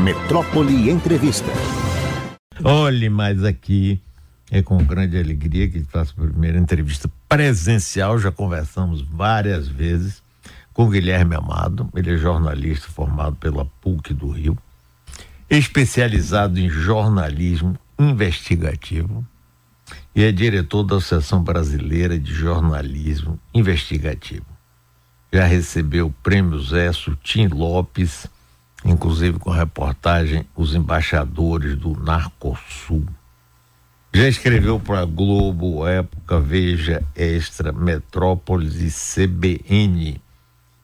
Metrópole Entrevista. Olhe mais aqui. É com grande alegria que faço a primeira entrevista presencial. Já conversamos várias vezes com Guilherme Amado. Ele é jornalista formado pela PUC do Rio, especializado em jornalismo investigativo e é diretor da Associação Brasileira de Jornalismo Investigativo. Já recebeu o prêmio Zé Sutim Lopes, inclusive com reportagem Os Embaixadores do Narcosul. Já escreveu para Globo, Época, Veja, Extra, Metrópolis e CBN.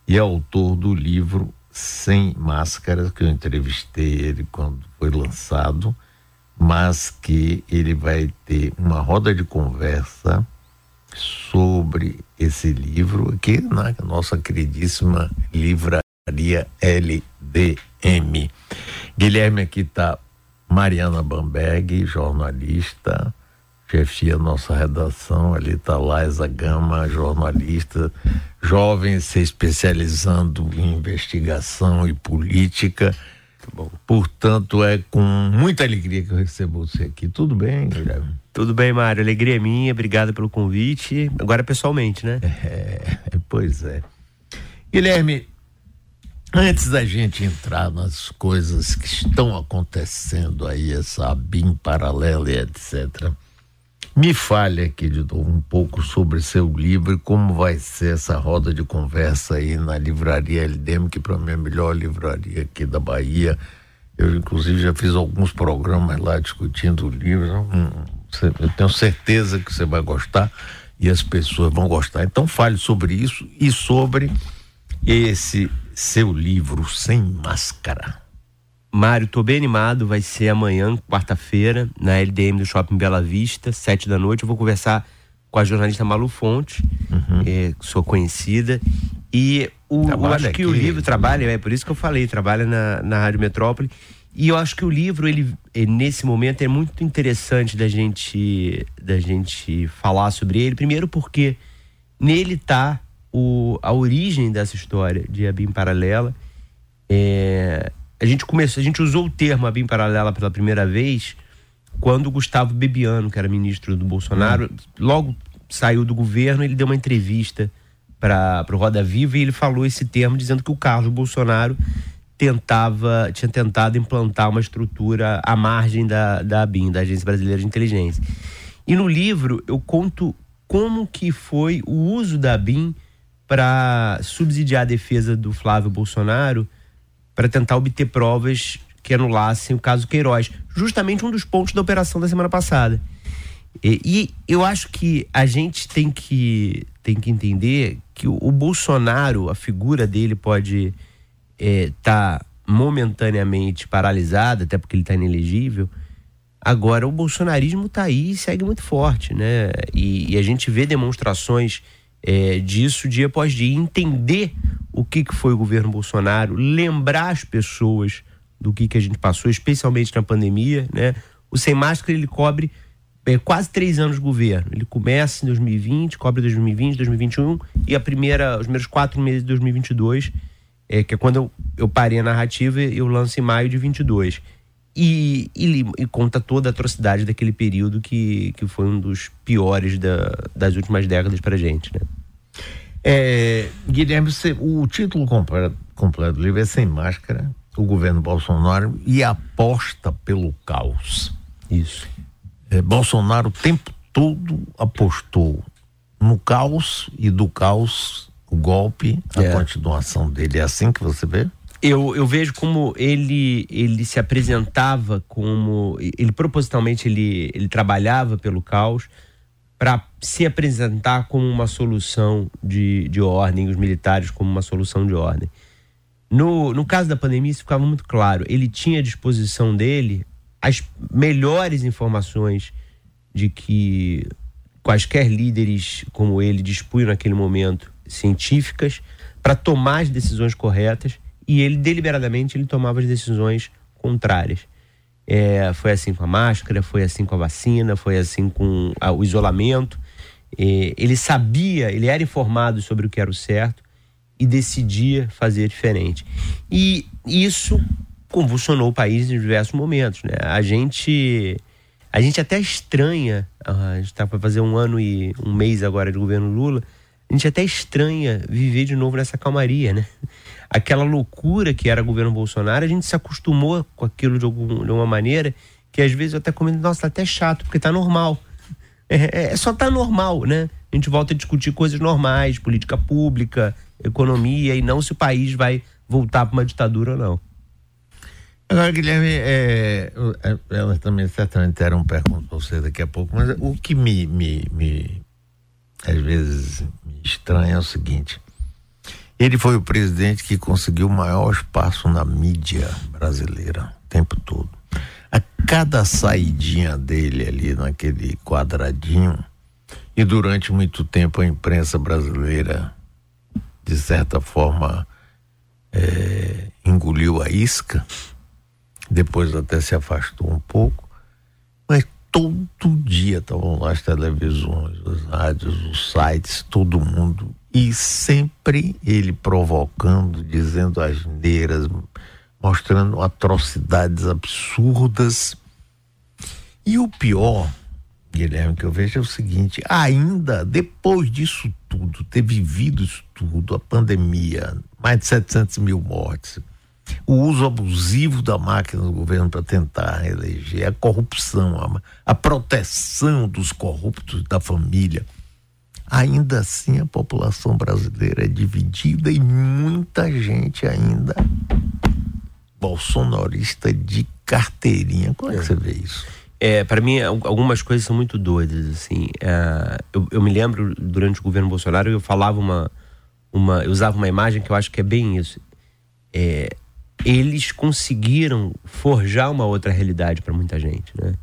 E é autor do livro Sem Máscaras, que eu entrevistei ele quando foi lançado mas que ele vai ter uma roda de conversa sobre esse livro aqui na nossa queridíssima livraria LDM. Guilherme aqui está Mariana Bamberg, jornalista, chefia nossa redação, ali está Laisa Gama, jornalista, jovem se especializando em investigação e política Bom. Portanto, é com muita alegria que eu recebo você aqui. Tudo bem, Guilherme? Tudo bem, Mário. Alegria é minha. Obrigado pelo convite. Agora pessoalmente, né? É, pois é. Guilherme, antes da gente entrar nas coisas que estão acontecendo aí, essa BIM paralela e etc., me fale aqui de novo um pouco sobre seu livro e como vai ser essa roda de conversa aí na livraria LDM, que para mim é a melhor livraria aqui da Bahia. Eu, inclusive, já fiz alguns programas lá discutindo o livro. Hum, eu tenho certeza que você vai gostar e as pessoas vão gostar. Então, fale sobre isso e sobre esse seu livro, Sem Máscara. Mário, tô bem animado. Vai ser amanhã, quarta-feira, na LDM do Shopping Bela Vista, sete da noite. Eu vou conversar com a jornalista Malu Fonte, uhum. é, sou conhecida. E o, eu acho que o livro trabalha, é por isso que eu falei, trabalha na, na Rádio Metrópole. E eu acho que o livro, ele, ele, nesse momento, é muito interessante da gente, da gente falar sobre ele. Primeiro porque nele está a origem dessa história de Abim Paralela. É, a gente começou, a gente usou o termo Abim Paralela pela primeira vez quando o Gustavo Bebiano, que era ministro do Bolsonaro, hum. logo saiu do governo, ele deu uma entrevista para o Roda Viva e ele falou esse termo dizendo que o Carlos Bolsonaro tentava, tinha tentado implantar uma estrutura à margem da, da ABIN, da Agência Brasileira de Inteligência. E no livro eu conto como que foi o uso da ABIN para subsidiar a defesa do Flávio Bolsonaro para tentar obter provas que anulassem o caso Queiroz. Justamente um dos pontos da operação da semana passada. E, e eu acho que a gente tem que, tem que entender que o, o Bolsonaro, a figura dele pode estar é, tá momentaneamente paralisada, até porque ele está inelegível. Agora, o bolsonarismo está aí e segue muito forte, né? E, e a gente vê demonstrações é, disso dia após dia, entender o que, que foi o governo Bolsonaro, lembrar as pessoas do que, que a gente passou, especialmente na pandemia, né? O Sem Máscara, ele cobre é, quase três anos de governo. Ele começa em 2020, cobre 2020, 2021 e a primeira, os primeiros quatro meses de 2022, é, que é quando eu, eu parei a narrativa, eu lanço em maio de 22. E, e, e, conta toda a atrocidade daquele período que, que foi um dos piores da, das últimas décadas pra gente, né? É, Guilherme, você, o título completo, completo do livro é Sem Máscara, o governo Bolsonaro e aposta pelo caos. Isso. É, Bolsonaro o tempo todo apostou no caos e do caos o golpe, a é. continuação dele. É assim que você vê? Eu, eu vejo como ele ele se apresentava como ele propositalmente ele, ele trabalhava pelo caos para se apresentar como uma solução de, de ordem, os militares como uma solução de ordem. No, no caso da pandemia, isso ficava muito claro. Ele tinha à disposição dele as melhores informações de que quaisquer líderes como ele dispunham naquele momento, científicas, para tomar as decisões corretas e ele deliberadamente ele tomava as decisões contrárias. É, foi assim com a máscara, foi assim com a vacina, foi assim com a, o isolamento. É, ele sabia, ele era informado sobre o que era o certo e decidia fazer diferente. E isso convulsionou o país em diversos momentos. Né? A gente a gente até estranha, ah, a gente está para fazer um ano e um mês agora de governo Lula, a gente até estranha viver de novo nessa calmaria, né? Aquela loucura que era governo Bolsonaro, a gente se acostumou com aquilo de, algum, de uma maneira que às vezes eu até comento, nossa, tá até chato, porque tá normal. É, é, é, só tá normal, né? A gente volta a discutir coisas normais, política pública, economia, e não se o país vai voltar para uma ditadura ou não. Agora, Guilherme, é, é ela também certamente terá um pergunta para você daqui a pouco, mas o que me, me, me às vezes me estranha é o seguinte: ele foi o presidente que conseguiu o maior espaço na mídia brasileira o tempo todo. A cada saidinha dele ali naquele quadradinho, e durante muito tempo a imprensa brasileira, de certa forma, é, engoliu a isca, depois até se afastou um pouco, todo dia estavam lá as televisões, as rádios, os sites, todo mundo, e sempre ele provocando, dizendo asneiras, mostrando atrocidades absurdas. E o pior, Guilherme, que eu vejo é o seguinte: ainda depois disso tudo, ter vivido isso tudo, a pandemia, mais de 700 mil mortes, o uso abusivo da máquina do governo para tentar eleger, a corrupção, a, a proteção dos corruptos da família. Ainda assim, a população brasileira é dividida e muita gente ainda bolsonarista de carteirinha. Como é que você vê isso? É, para mim, algumas coisas são muito doidas, assim. É, eu, eu, me lembro, durante o governo Bolsonaro, eu falava uma, uma... Eu usava uma imagem que eu acho que é bem isso. É, eles conseguiram forjar uma outra realidade para muita gente, né?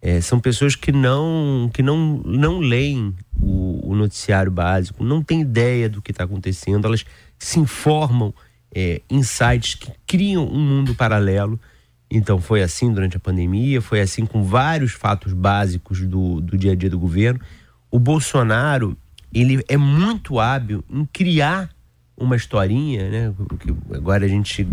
É, são pessoas que não que não não leem o, o noticiário básico, não têm ideia do que está acontecendo, elas se informam é, em sites que criam um mundo paralelo. Então foi assim durante a pandemia, foi assim com vários fatos básicos do, do dia a dia do governo. O Bolsonaro ele é muito hábil em criar uma historinha, né? Agora a gente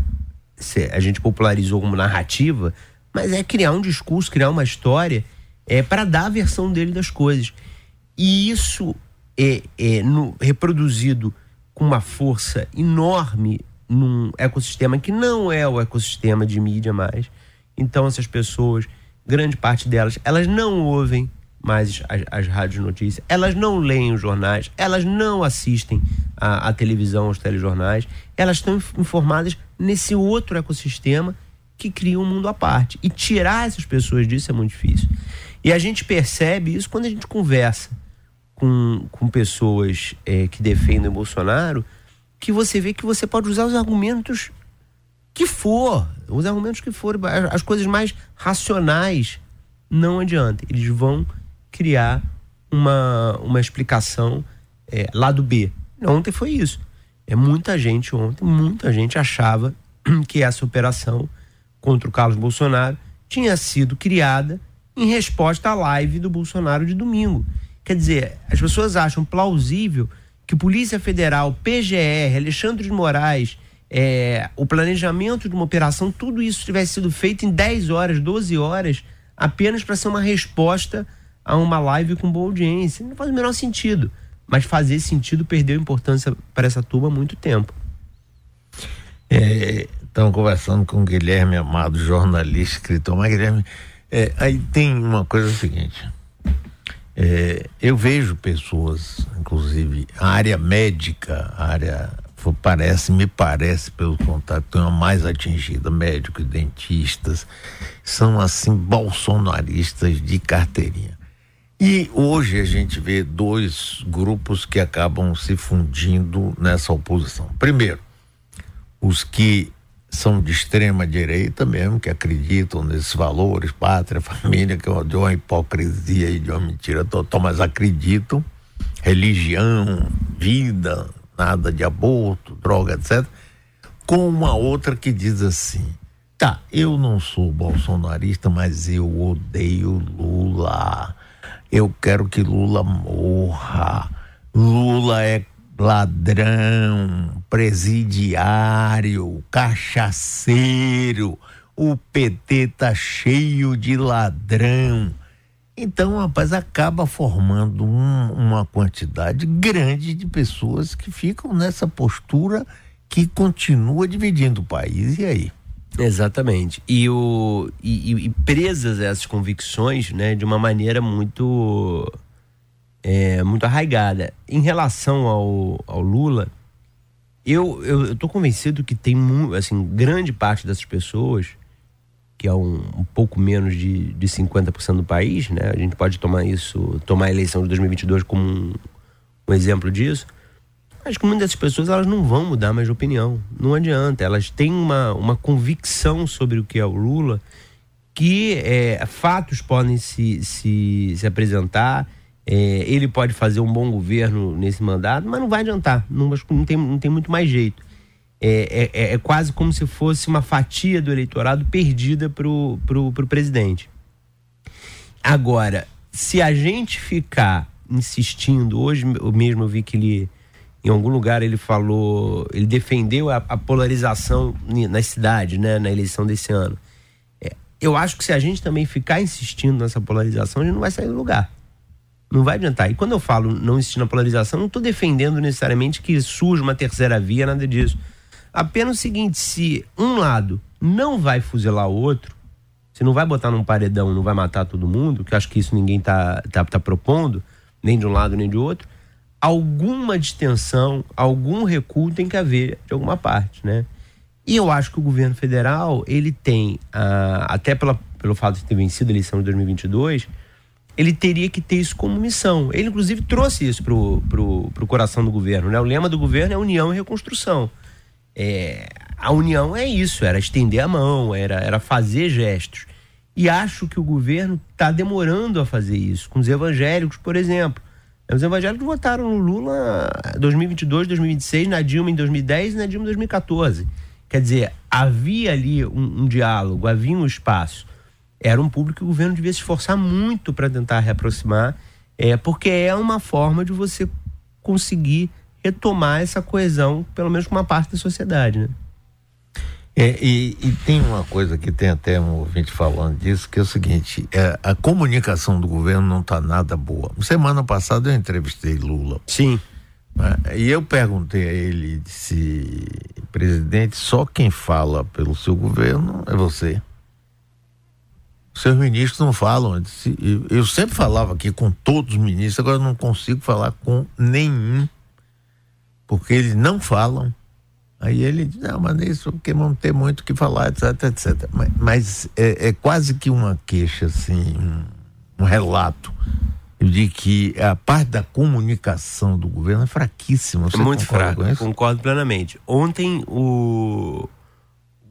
a gente popularizou como narrativa, mas é criar um discurso, criar uma história é, para dar a versão dele das coisas. E isso é, é no, reproduzido com uma força enorme num ecossistema que não é o ecossistema de mídia mais. Então essas pessoas, grande parte delas, elas não ouvem mais as, as rádios notícias, elas não leem os jornais, elas não assistem a televisão, aos telejornais, elas estão informadas nesse outro ecossistema que cria um mundo à parte. E tirar essas pessoas disso é muito difícil. E a gente percebe isso quando a gente conversa com, com pessoas é, que defendem o Bolsonaro, que você vê que você pode usar os argumentos que for, os argumentos que forem, as coisas mais racionais, não adianta. Eles vão criar uma, uma explicação é, lado B. Ontem foi isso. É muita gente ontem, muita gente achava que essa operação contra o Carlos Bolsonaro tinha sido criada em resposta à live do Bolsonaro de domingo. Quer dizer, as pessoas acham plausível que Polícia Federal, PGR, Alexandre de Moraes, é, o planejamento de uma operação, tudo isso tivesse sido feito em 10 horas, 12 horas, apenas para ser uma resposta a uma live com boa audiência. Não faz o menor sentido. Mas fazer sentido perdeu importância para essa turma há muito tempo. É, estamos conversando com o Guilherme Amado, jornalista, escritor. Mas, Guilherme, é, aí tem uma coisa seguinte. É, eu vejo pessoas, inclusive, a área médica, a área parece, me parece, pelo contato, uma mais atingida, médicos, dentistas, são assim bolsonaristas de carteirinha. E hoje a gente vê dois grupos que acabam se fundindo nessa oposição. Primeiro, os que são de extrema direita mesmo, que acreditam nesses valores, pátria, família, que é de uma hipocrisia e de uma mentira total, mas acreditam, religião, vida, nada de aborto, droga, etc. Com uma outra que diz assim: tá, eu não sou bolsonarista, mas eu odeio Lula eu quero que Lula morra. Lula é ladrão, presidiário, cachaceiro, o PT tá cheio de ladrão. Então, rapaz, acaba formando um, uma quantidade grande de pessoas que ficam nessa postura que continua dividindo o país. E aí? Exatamente. E, o, e, e presas essas convicções, né, de uma maneira muito, é, muito arraigada. Em relação ao, ao Lula, eu, eu, eu tô convencido que tem, assim, grande parte dessas pessoas, que é um, um pouco menos de, de 50% do país, né? A gente pode tomar isso, tomar a eleição de 2022 como um, um exemplo disso Acho que muitas dessas pessoas elas não vão mudar mais de opinião. Não adianta. Elas têm uma, uma convicção sobre o que é o Lula que é, fatos podem se, se, se apresentar. É, ele pode fazer um bom governo nesse mandato, mas não vai adiantar. Não, não, tem, não tem muito mais jeito. É, é, é, é quase como se fosse uma fatia do eleitorado perdida para o pro, pro presidente. Agora, se a gente ficar insistindo, hoje mesmo eu vi que ele em algum lugar ele falou, ele defendeu a, a polarização na cidade, né, na eleição desse ano. É, eu acho que se a gente também ficar insistindo nessa polarização, a gente não vai sair do lugar. Não vai adiantar. E quando eu falo não insistir na polarização, não estou defendendo necessariamente que surja uma terceira via, nada disso. Apenas o seguinte: se um lado não vai fuzilar o outro, se não vai botar num paredão, não vai matar todo mundo, que eu acho que isso ninguém está tá, tá propondo, nem de um lado nem de outro alguma distensão, algum recuo tem que haver de alguma parte, né? E eu acho que o governo federal, ele tem, ah, até pela, pelo fato de ter vencido a eleição de 2022, ele teria que ter isso como missão. Ele, inclusive, trouxe isso pro, pro, pro coração do governo, né? O lema do governo é união e reconstrução. É, a união é isso, era estender a mão, era, era fazer gestos. E acho que o governo está demorando a fazer isso, com os evangélicos, por exemplo. Os evangélicos votaram no Lula em 2022, 2026, na Dilma em 2010 e na Dilma em 2014. Quer dizer, havia ali um, um diálogo, havia um espaço. Era um público que o governo devia se esforçar muito para tentar reaproximar, é, porque é uma forma de você conseguir retomar essa coesão, pelo menos com uma parte da sociedade, né? É, e, e, tem uma coisa que tem até um ouvinte falando disso, que é o seguinte: é, a comunicação do governo não está nada boa. Semana passada eu entrevistei Lula. Sim. Né, e eu perguntei a ele se, presidente, só quem fala pelo seu governo é você. Seus ministros não falam. Eu sempre falava aqui com todos os ministros, agora não consigo falar com nenhum, porque eles não falam Aí ele diz, não, mas isso porque vão ter muito o que falar, etc, etc. Mas, mas é, é, quase que uma queixa, assim, um, um, relato de que a parte da comunicação do governo é fraquíssima. Você é muito fraco, concordo plenamente. Ontem o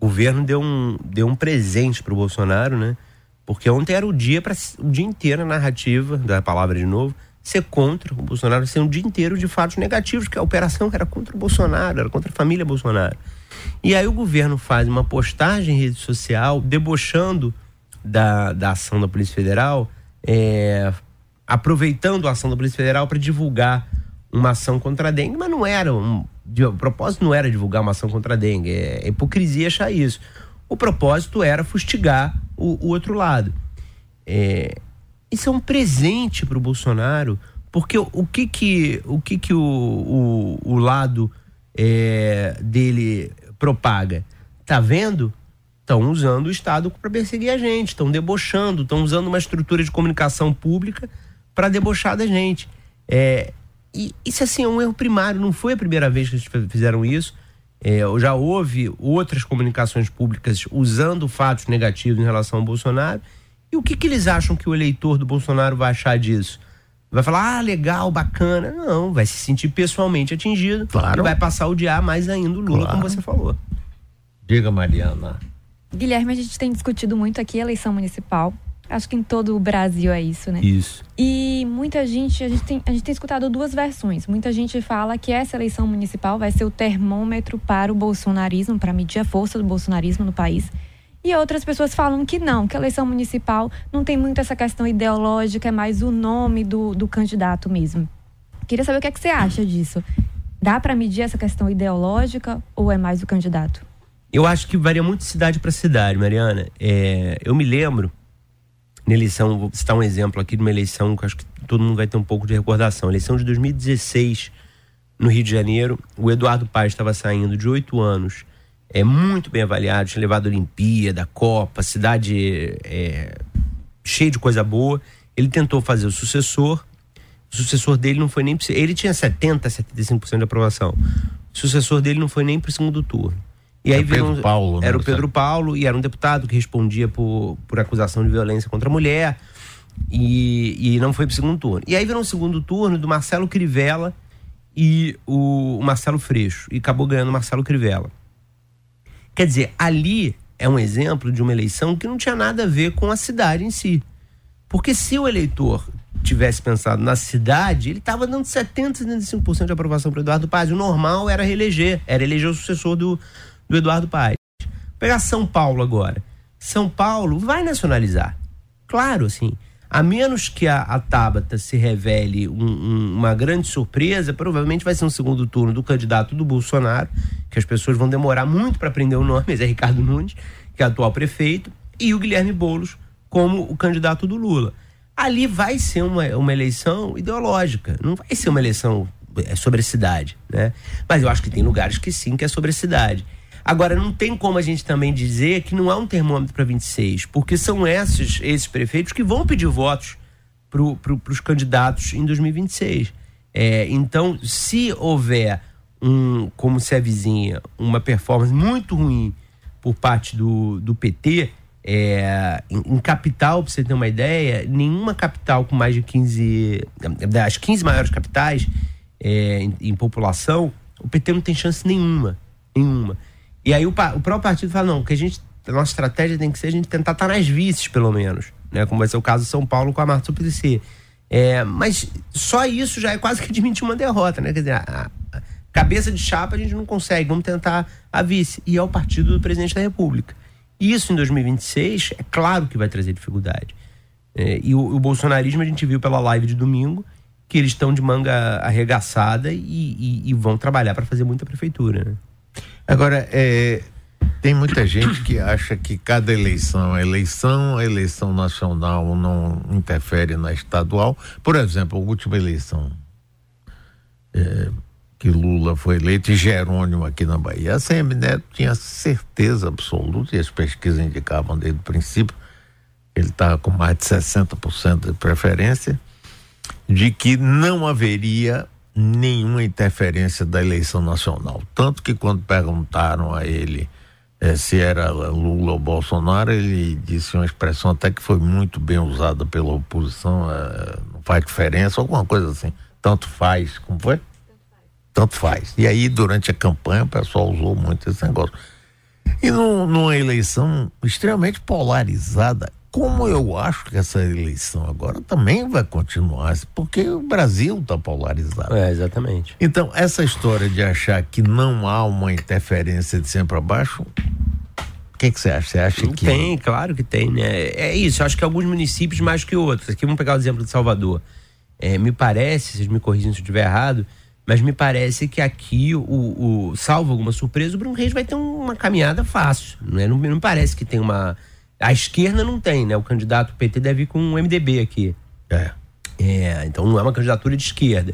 governo deu um, deu um presente para o Bolsonaro, né? Porque ontem era o dia, para o dia inteiro a narrativa, da palavra de novo, ser contra o Bolsonaro, ser um dia inteiro de fatos negativos, que a operação era contra o Bolsonaro, era contra a família Bolsonaro. E aí o governo faz uma postagem em rede social debochando da, da ação da Polícia Federal, é, aproveitando a ação da Polícia Federal para divulgar uma ação contra a dengue, mas não era um, de, o propósito não era divulgar uma ação contra a dengue, é, é hipocrisia achar isso. O propósito era fustigar o, o outro lado. É, isso é um presente para o Bolsonaro, porque o, que que o que que o, o, o lado é, dele propaga? Tá vendo? Estão usando o Estado para perseguir a gente, estão debochando, estão usando uma estrutura de comunicação pública para debochar da gente. É, e isso assim é um erro primário, não foi a primeira vez que eles fizeram isso. É, já houve outras comunicações públicas usando fatos negativos em relação ao Bolsonaro e o que, que eles acham que o eleitor do Bolsonaro vai achar disso? Vai falar, ah, legal, bacana. Não, vai se sentir pessoalmente atingido. Claro. E vai passar a odiar mais ainda o Lula, claro. como você falou. Diga, Mariana. Guilherme, a gente tem discutido muito aqui a eleição municipal. Acho que em todo o Brasil é isso, né? Isso. E muita gente, a gente tem, a gente tem escutado duas versões. Muita gente fala que essa eleição municipal vai ser o termômetro para o bolsonarismo, para medir a força do bolsonarismo no país. E outras pessoas falam que não, que a eleição municipal não tem muito essa questão ideológica, é mais o nome do, do candidato mesmo. Queria saber o que, é que você acha disso. Dá para medir essa questão ideológica ou é mais o candidato? Eu acho que varia muito de cidade para cidade, Mariana. É, eu me lembro, na eleição, vou citar um exemplo aqui de uma eleição que acho que todo mundo vai ter um pouco de recordação. eleição de 2016, no Rio de Janeiro, o Eduardo Paes estava saindo de oito anos, é muito bem avaliado, tinha levado a Olimpíada, Copa, cidade é, cheia de coisa boa. Ele tentou fazer o sucessor, o sucessor dele não foi nem. Ele tinha 70%, 75% de aprovação. O sucessor dele não foi nem para o segundo turno. E aí Pedro um, Paulo, Era o Pedro Paulo e era um deputado que respondia por, por acusação de violência contra a mulher. E, e não foi para o segundo turno. E aí virou um segundo turno do Marcelo Crivella e o, o Marcelo Freixo. E acabou ganhando o Marcelo Crivella. Quer dizer, ali é um exemplo de uma eleição que não tinha nada a ver com a cidade em si. Porque se o eleitor tivesse pensado na cidade, ele estava dando 70, 75% de aprovação para Eduardo Paz. O normal era reeleger, era eleger o sucessor do, do Eduardo Paz. Vou pegar São Paulo agora. São Paulo vai nacionalizar. Claro, assim. A menos que a, a Tabata se revele um, um, uma grande surpresa, provavelmente vai ser um segundo turno do candidato do Bolsonaro, que as pessoas vão demorar muito para aprender o nome, mas é Ricardo Nunes, que é atual prefeito, e o Guilherme Boulos como o candidato do Lula ali vai ser uma, uma eleição ideológica, não vai ser uma eleição é, sobre a cidade, né? Mas eu acho que tem lugares que sim, que é sobre a cidade. Agora, não tem como a gente também dizer que não há um termômetro para 26, porque são esses, esses prefeitos que vão pedir votos para pro, os candidatos em 2026. É, então, se houver um, como se avizinha, uma performance muito ruim por parte do, do PT, é, em, em, capital, para você ter uma ideia, nenhuma capital com mais de 15. Das 15 maiores capitais é, em, em, população, o PT não tem chance nenhuma. Nenhuma. E aí o, o próprio partido fala: não, que a gente. A nossa estratégia tem que ser a gente tentar estar tá nas vices, pelo menos. Né? Como vai ser o caso de São Paulo com a Marta Suplicy. É, mas só isso já é quase que admitir uma derrota, né? Quer dizer, a, a cabeça de chapa a gente não consegue, vamos tentar a vice. E é o partido do presidente da República. Isso em 2026 é claro que vai trazer dificuldade. É, e o, o, bolsonarismo a gente viu pela live de domingo que eles estão de manga arregaçada e, e, e vão trabalhar para fazer muita prefeitura. Né? Agora, é, tem muita gente que acha que cada eleição é eleição, a eleição nacional não interfere na estadual. Por exemplo, a última eleição. É, que Lula foi eleito e Jerônimo aqui na Bahia. A CM Neto tinha certeza absoluta, e as pesquisas indicavam desde o princípio, ele estava com mais de 60% de preferência, de que não haveria nenhuma interferência da eleição nacional. Tanto que quando perguntaram a ele eh, se era Lula ou Bolsonaro, ele disse uma expressão até que foi muito bem usada pela oposição, eh, não faz diferença, alguma coisa assim. Tanto faz, como foi? tanto faz. E aí, durante a campanha, o pessoal usou muito esse negócio. E numa eleição extremamente polarizada, como eu acho que essa eleição agora também vai continuar, porque o Brasil está polarizado. É, exatamente. Então, essa história de achar que não há uma interferência de cima para baixo, o que, que você acha? Você acha que. Tem, claro que tem, né? É isso, eu acho que alguns municípios mais que outros. Aqui vamos pegar o exemplo de Salvador. É, me parece, vocês me corrigem se eu estiver errado, mas me parece que aqui, o, o salvo alguma surpresa, o Bruno Reis vai ter uma caminhada fácil. Né? Não, não me parece que tem uma. A esquerda não tem, né? O candidato PT deve ir com um MDB aqui. É. É, então não é uma candidatura de esquerda.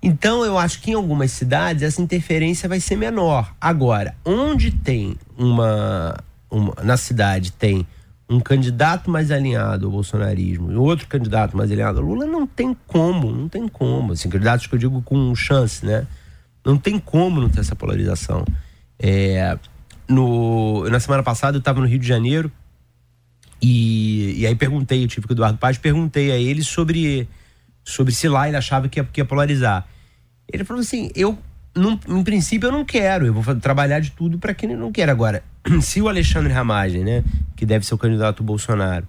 Então eu acho que em algumas cidades essa interferência vai ser menor. Agora, onde tem uma, uma na cidade tem um candidato mais alinhado ao bolsonarismo e outro candidato mais alinhado ao Lula, não tem como, não tem como. Assim, candidatos que eu digo com chance, né? Não tem como não ter essa polarização. É, no, na semana passada eu estava no Rio de Janeiro e, e aí perguntei, eu tive com o Eduardo Paz, perguntei a ele sobre, sobre se lá ele achava que ia, que ia polarizar. Ele falou assim: eu, num, em princípio, eu não quero, eu vou trabalhar de tudo para quem não quer. Agora, se o Alexandre Ramagem, né, que deve ser o candidato Bolsonaro,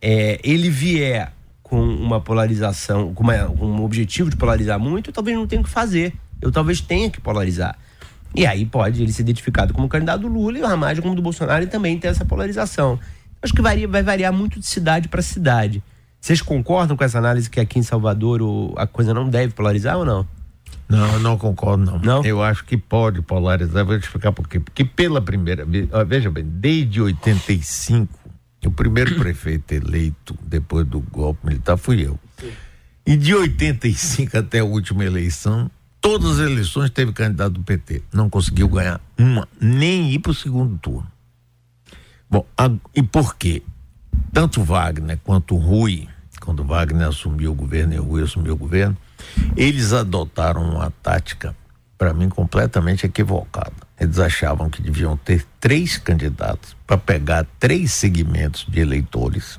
é, ele vier com uma polarização, com, uma, com um objetivo de polarizar muito, eu talvez não tenha o que fazer. Eu talvez tenha que polarizar. E aí pode ele ser identificado como candidato do Lula e o Ramagem como do Bolsonaro e também ter essa polarização. Acho que varia, vai variar muito de cidade para cidade. Vocês concordam com essa análise que aqui em Salvador o, a coisa não deve polarizar ou não? Não, eu não concordo, não. não. Eu acho que pode polarizar, vou te explicar por quê. Porque pela primeira vez, veja bem, desde 85, o primeiro prefeito eleito depois do golpe militar fui eu. Sim. E de 85 até a última eleição, todas as eleições teve candidato do PT. Não conseguiu ganhar uma, nem ir para o segundo turno. Bom, a, e por quê? Tanto Wagner quanto Rui, quando Wagner assumiu o governo e Rui assumiu o governo, eles adotaram uma tática, para mim, completamente equivocada. Eles achavam que deviam ter três candidatos para pegar três segmentos de eleitores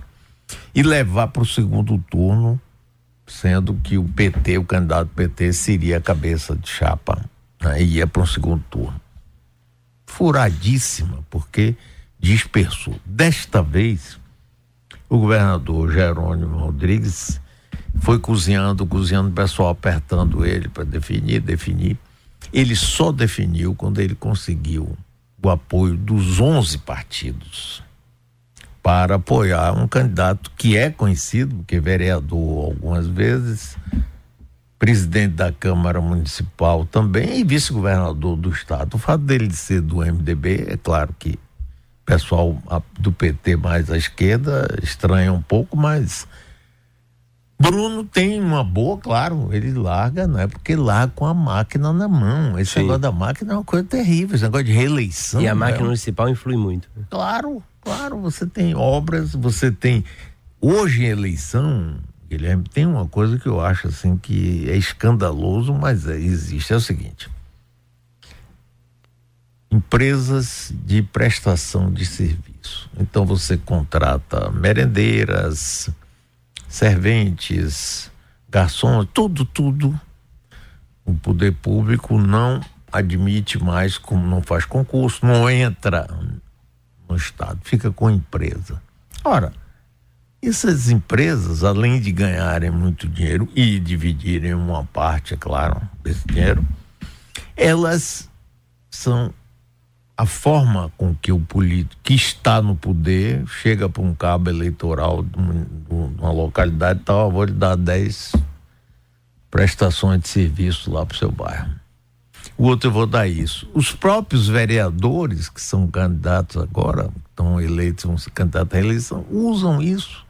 e levar para o segundo turno, sendo que o PT, o candidato PT, seria a cabeça de chapa né, e ia para um segundo turno. Furadíssima, porque dispersou. Desta vez, o governador Jerônimo Rodrigues foi cozinhando, cozinhando, o pessoal apertando ele para definir, definir. Ele só definiu quando ele conseguiu o apoio dos 11 partidos para apoiar um candidato que é conhecido, que é vereador algumas vezes, presidente da Câmara Municipal também e vice-governador do estado. O fato dele ser do MDB, é claro que pessoal do PT mais à esquerda estranha um pouco, mas Bruno tem uma boa, claro, ele larga, não é porque larga com a máquina na mão. Esse Sim. negócio da máquina é uma coisa terrível, esse negócio de reeleição. E a máquina é... municipal influi muito. Claro, claro, você tem obras, você tem. Hoje em eleição, Guilherme, tem uma coisa que eu acho assim que é escandaloso, mas é, existe. É o seguinte: empresas de prestação de serviço. Então você contrata merendeiras serventes, garçons, tudo, tudo. O poder público não admite mais, como não faz concurso, não entra no Estado, fica com a empresa. Ora, essas empresas, além de ganharem muito dinheiro e dividirem uma parte, é claro, desse dinheiro, elas são a forma com que o político que está no poder chega para um cabo eleitoral de uma, localidade tal, vou lhe dar 10 prestações de serviço lá para o seu bairro. O outro eu vou dar isso. Os próprios vereadores que são candidatos agora, estão eleitos, vão ser candidatos à reeleição, usam isso.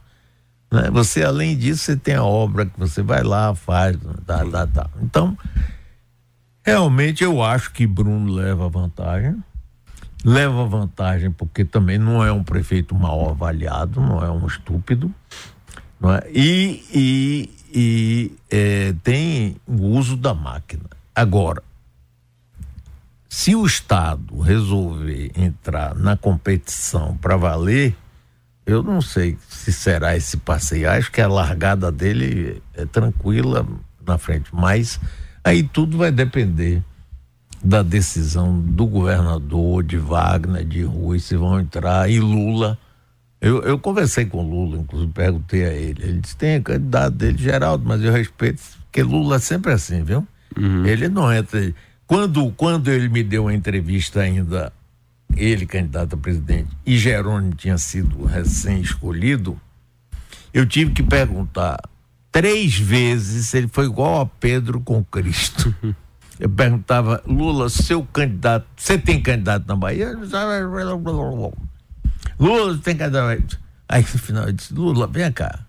Né? Você, além disso, você tem a obra que você vai lá, faz, tá, tá, tá. Então, realmente eu acho que Bruno leva vantagem leva vantagem porque também não é um prefeito mal avaliado, não é um estúpido, não é? e, e, e é, tem o uso da máquina. Agora, se o Estado resolver entrar na competição para valer, eu não sei se será esse passeio. Acho que a largada dele é tranquila na frente, mas aí tudo vai depender da decisão do governador, de Wagner, de Rui, se vão entrar, e Lula. Eu, eu conversei com Lula, inclusive perguntei a ele. Ele disse: tem candidato dele, Geraldo, mas eu respeito, porque Lula é sempre assim, viu? Uhum. Ele não entra. Quando, quando ele me deu uma entrevista ainda, ele candidato a presidente, e Jerônimo tinha sido recém-escolhido, eu tive que perguntar três vezes se ele foi igual a Pedro com Cristo. eu perguntava, Lula, seu candidato, você tem candidato na Bahia? Lula, tem candidato. Aí no final eu disse, Lula, vem cá.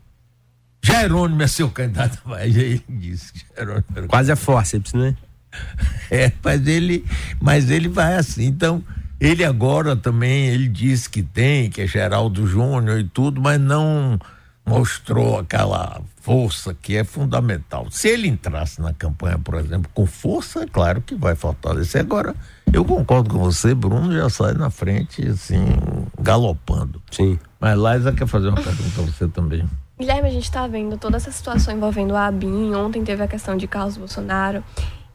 Jerônimo é seu candidato na Bahia. Aí ele disse Jerônimo. Quase a forceps, né? É, mas ele, mas ele vai assim. Então, ele agora também, ele disse que tem, que é Geraldo Júnior e tudo, mas não mostrou aquela força que é fundamental. Se ele entrasse na campanha, por exemplo, com força, é claro que vai fortalecer. Agora, eu concordo com você, Bruno já sai na frente, assim, galopando. Sim. Mas Laisa quer fazer uma pergunta a você também. Guilherme, a gente está vendo toda essa situação envolvendo a ABIN. Ontem teve a questão de Carlos Bolsonaro.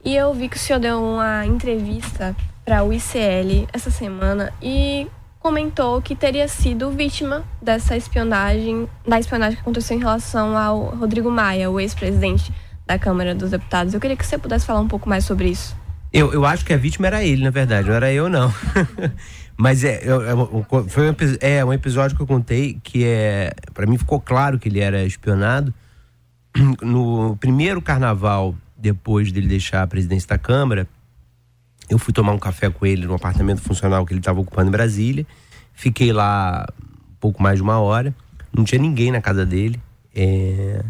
E eu vi que o senhor deu uma entrevista para o ICL essa semana e comentou que teria sido vítima dessa espionagem, da espionagem que aconteceu em relação ao Rodrigo Maia, o ex-presidente da Câmara dos Deputados. Eu queria que você pudesse falar um pouco mais sobre isso. Eu, eu acho que a vítima era ele, na verdade, não era eu, não. Mas é, é, foi um, é um episódio que eu contei que é. para mim ficou claro que ele era espionado. No primeiro carnaval depois dele deixar a presidência da Câmara, eu fui tomar um café com ele no apartamento funcional que ele estava ocupando em Brasília. Fiquei lá um pouco mais de uma hora. Não tinha ninguém na casa dele. É...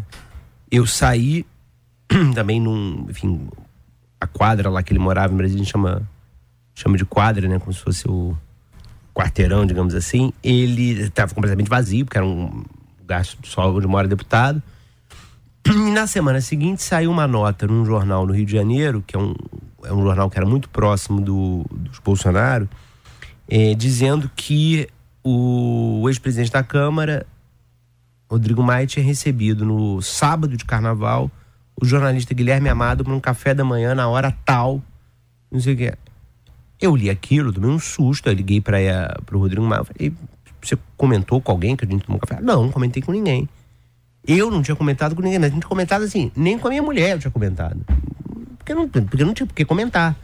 Eu saí também num. Enfim, a quadra lá que ele morava em Brasília chama, chama de quadra, né? Como se fosse o quarteirão, digamos assim. Ele estava completamente vazio, porque era um gasto só onde mora deputado. E na semana seguinte saiu uma nota num jornal no Rio de Janeiro, que é um, é um jornal que era muito próximo do, dos Bolsonaro, é, dizendo que o, ex-presidente da Câmara, Rodrigo Maia, tinha recebido no sábado de carnaval o jornalista Guilherme Amado para um café da manhã na hora tal. Não sei o que. Eu li aquilo, tomei um susto, eu liguei para o Rodrigo Maia. Falei, você comentou com alguém que a gente tomou café? Não, não comentei com ninguém. Eu não tinha comentado com ninguém, mas a gente comentado assim, nem com a minha mulher eu tinha comentado. Porque não, porque não tinha por que comentar.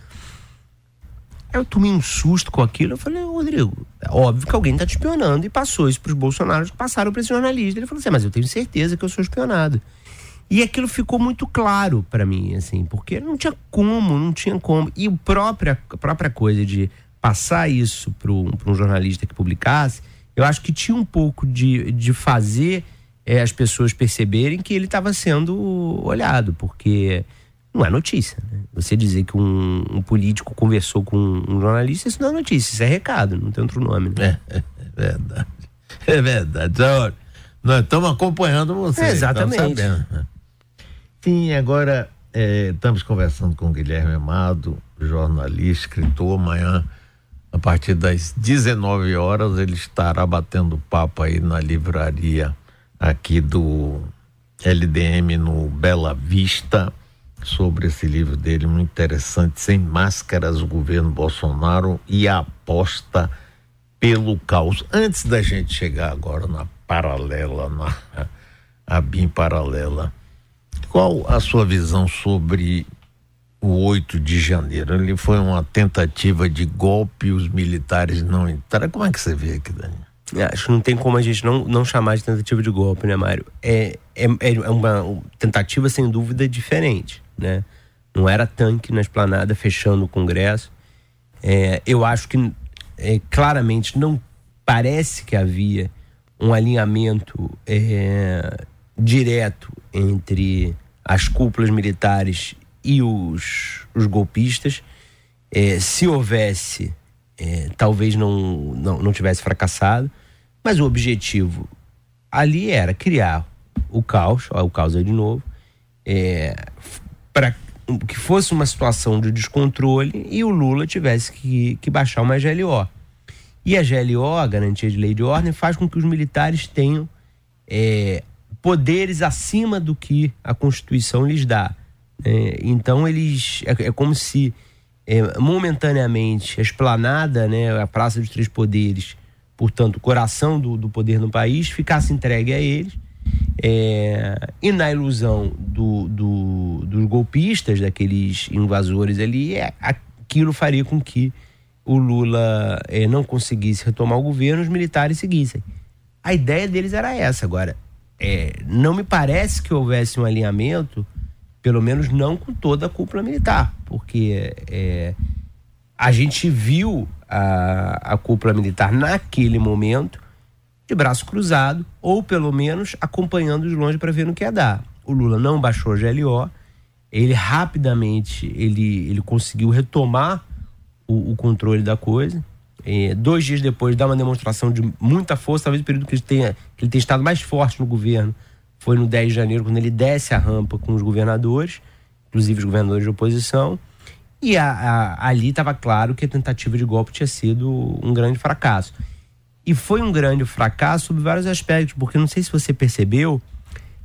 Eu tomei um susto com aquilo. Eu falei, Rodrigo, é óbvio que alguém está te espionando. E passou isso para os que passaram para esse jornalista. Ele falou assim, mas eu tenho certeza que eu sou espionado. E aquilo ficou muito claro para mim, assim, porque não tinha como, não tinha como. E o própria, a própria coisa de passar isso para um jornalista que publicasse, eu acho que tinha um pouco de, de fazer é, as pessoas perceberem que ele estava sendo olhado, porque não é notícia. Né? Você dizer que um, um, político conversou com um jornalista, isso não é notícia, isso é recado, não tem outro nome. Né? É, é verdade. É verdade. Nós estamos acompanhando você. É, exatamente. Né? Sim, agora é, estamos conversando com o Guilherme Amado, jornalista, escritor. Amanhã, a partir das 19 horas, ele estará batendo papo aí na livraria aqui do LDM no Bela Vista sobre esse livro dele muito interessante, Sem Máscaras, o governo Bolsonaro e a aposta pelo caos. Antes da gente chegar agora na paralela, na a BIM paralela, qual a sua visão sobre o 8 de janeiro? Ele foi uma tentativa de golpe, os militares não entraram. Como é que você vê aqui, Daniel? É, acho que não tem como a gente não, não chamar de tentativa de golpe, né, Mário? É, é, é uma tentativa, sem dúvida, diferente, né? Não era tanque na esplanada fechando o Congresso. É, eu acho que é, claramente não parece que havia um alinhamento é, direto entre as cúpulas militares e os, os golpistas. É, se houvesse, é, talvez não, não, não tivesse fracassado, mas o objetivo ali era criar o caos, ó, o caos aí de novo, é, para que fosse uma situação de descontrole e o Lula tivesse que, que baixar uma GLO. E a GLO, a Garantia de Lei de Ordem, faz com que os militares tenham é, poderes acima do que a Constituição lhes dá. É, então eles é, é como se é, momentaneamente a esplanada, né, a Praça dos Três Poderes, portanto o coração do, do poder no país, ficasse entregue a eles. É, e na ilusão do, do, dos golpistas, daqueles invasores ali, é, aquilo faria com que o Lula é, não conseguisse retomar o governo, os militares seguissem. A ideia deles era essa. Agora, é, não me parece que houvesse um alinhamento, pelo menos não com toda a cúpula militar, porque é, a gente viu a, a cúpula militar naquele momento de braço cruzado, ou pelo menos acompanhando de longe para ver no que ia dar. O Lula não baixou a GLO, ele rapidamente ele, ele conseguiu retomar o, o controle da coisa. É, dois dias depois dá uma demonstração de muita força, talvez o período que ele tenha, que ele tenha estado mais forte no governo foi no 10 de janeiro, quando ele desce a rampa com os governadores, inclusive os governadores de oposição. E a, a, ali estava claro que a tentativa de golpe tinha sido um grande fracasso. E foi um grande fracasso sob vários aspectos, porque não sei se você percebeu,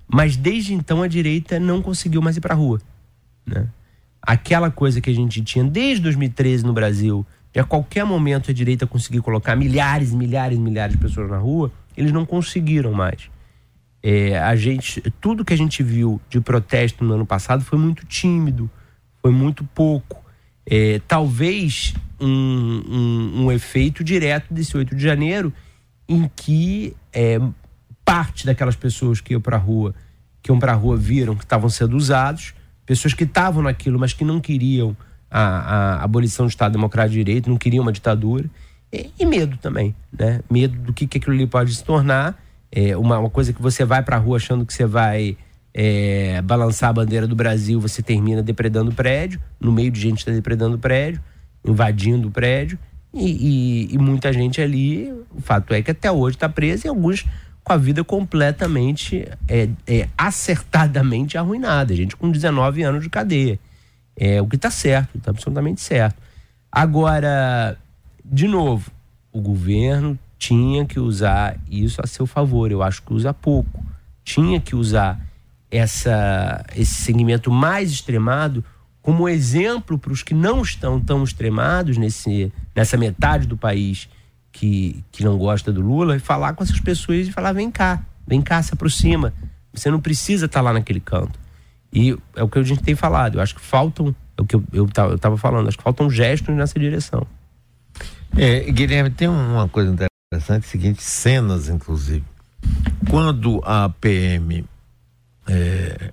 mas desde então a direita não conseguiu mais ir para a rua. Né? Aquela coisa que a gente tinha desde 2013 no Brasil, de a qualquer momento a direita conseguir colocar milhares, milhares, milhares de pessoas na rua, eles não conseguiram mais. É, a gente, tudo que a gente viu de protesto no ano passado foi muito tímido, foi muito pouco. É, talvez um, um, um, efeito direto desse 8 de janeiro, em que é, parte daquelas pessoas que iam para a rua, que iam para rua viram que estavam sendo usados pessoas que estavam naquilo, mas que não queriam a, a abolição do Estado Democrático de Direito, não queriam uma ditadura. E, e medo também, né? Medo do que, que aquilo ali pode se tornar. É uma, uma coisa que você vai para rua achando que você vai é, balançar a bandeira do Brasil, você termina depredando o prédio, no meio de gente está depredando o prédio, invadindo o prédio, e, e, e, muita gente ali, o fato é que até hoje está presa e alguns com a vida completamente, é, é, acertadamente arruinada. Gente com 19 anos de cadeia. É o que está certo, está absolutamente certo. Agora, de novo, o governo tinha que usar isso a seu favor. Eu acho que usa pouco. Tinha que usar essa, esse segmento mais extremado como exemplo para os que não estão tão extremados nesse, nessa metade do país que, que não gosta do Lula e falar com essas pessoas e falar: vem cá, vem cá, se aproxima. Você não precisa estar tá lá naquele canto. E é o que a gente tem falado. Eu acho que faltam, é o que eu, eu, eu tava falando, acho que faltam gestos nessa direção. É, Guilherme, tem uma coisa interessante, seguinte, cenas, inclusive. Quando a PM é,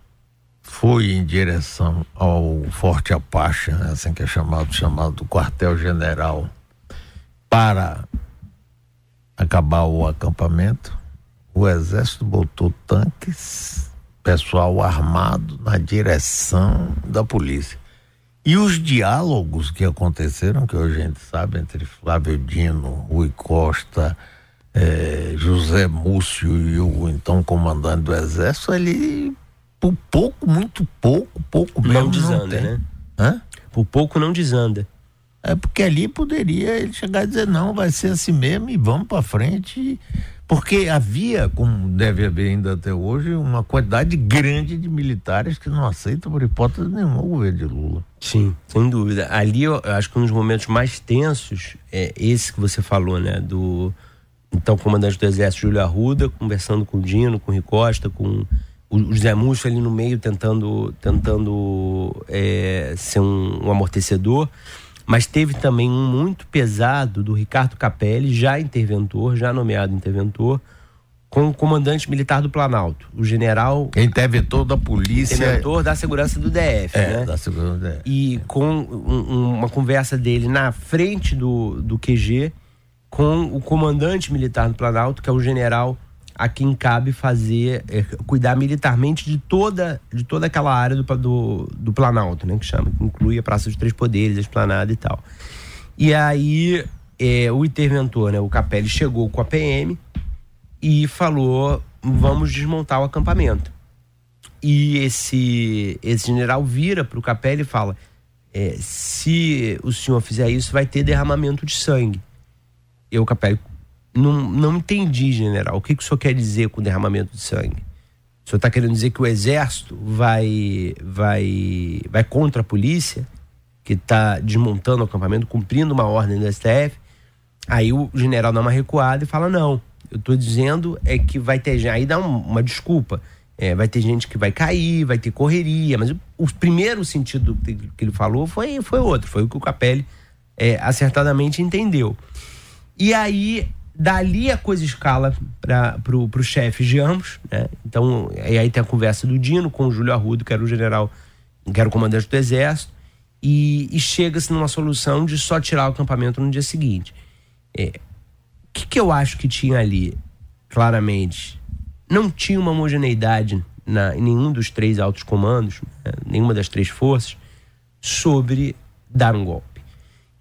foi em direção ao Forte Apache, né, assim que é chamado, chamado quartel-general, para acabar o acampamento, o exército botou tanques, pessoal armado na direção da polícia. E os diálogos que aconteceram, que hoje a gente sabe, entre Flávio Dino, Rui Costa, eh, José Múcio e o então comandante do Exército, ele, por pouco, muito pouco, pouco mesmo. Não desanda, não né? Hã? Por pouco não desanda. É porque ali poderia ele chegar e dizer: não, vai ser assim mesmo e vamos para frente. Porque havia, como deve haver ainda até hoje, uma quantidade grande de militares que não aceitam, por hipótese nenhuma, o governo de Lula. Sim, sem dúvida. Ali, eu acho que um dos momentos mais tensos é esse que você falou, né? Do então comandante do Exército, Júlio Arruda, conversando com o Dino, com o Ricosta, com o José Múcio ali no meio, tentando, tentando é, ser um, um amortecedor. Mas teve também um muito pesado do Ricardo Capelli, já interventor, já nomeado interventor, com o comandante militar do Planalto, o general. Interventor da polícia. Interventor da segurança do DF, é, né? Da segurança do DF. E com um, uma conversa dele na frente do, do QG com o comandante militar do Planalto, que é o general a quem cabe fazer, é, cuidar militarmente de toda, de toda aquela área do, do, do Planalto, né? Que chama, que inclui a Praça dos Três Poderes, a Esplanada e tal. E aí é, o interventor, né, o Capelli, chegou com a PM e falou: vamos desmontar o acampamento. E esse, esse general vira para o Capelli e fala: é, se o senhor fizer isso, vai ter derramamento de sangue. E o Capelli não, não entendi, general. O que, que o senhor quer dizer com derramamento de sangue? O senhor está querendo dizer que o exército vai, vai, vai contra a polícia, que está desmontando o acampamento, cumprindo uma ordem do STF? Aí o general dá uma recuada e fala: não, eu estou dizendo é que vai ter gente. Aí dá um, uma desculpa. É, vai ter gente que vai cair, vai ter correria, mas o, o primeiro sentido que ele falou foi, foi outro, foi o que o Capelli é, acertadamente entendeu. E aí Dali a coisa escala para pro, pro chefe de ambos, né? Então, e aí tem a conversa do Dino com o Júlio Arrudo, que era o general, que era o comandante do exército, e, e chega-se numa solução de só tirar o acampamento no dia seguinte. O é, que, que eu acho que tinha ali, claramente? Não tinha uma homogeneidade na, em nenhum dos três altos comandos, né? nenhuma das três forças, sobre dar um golpe.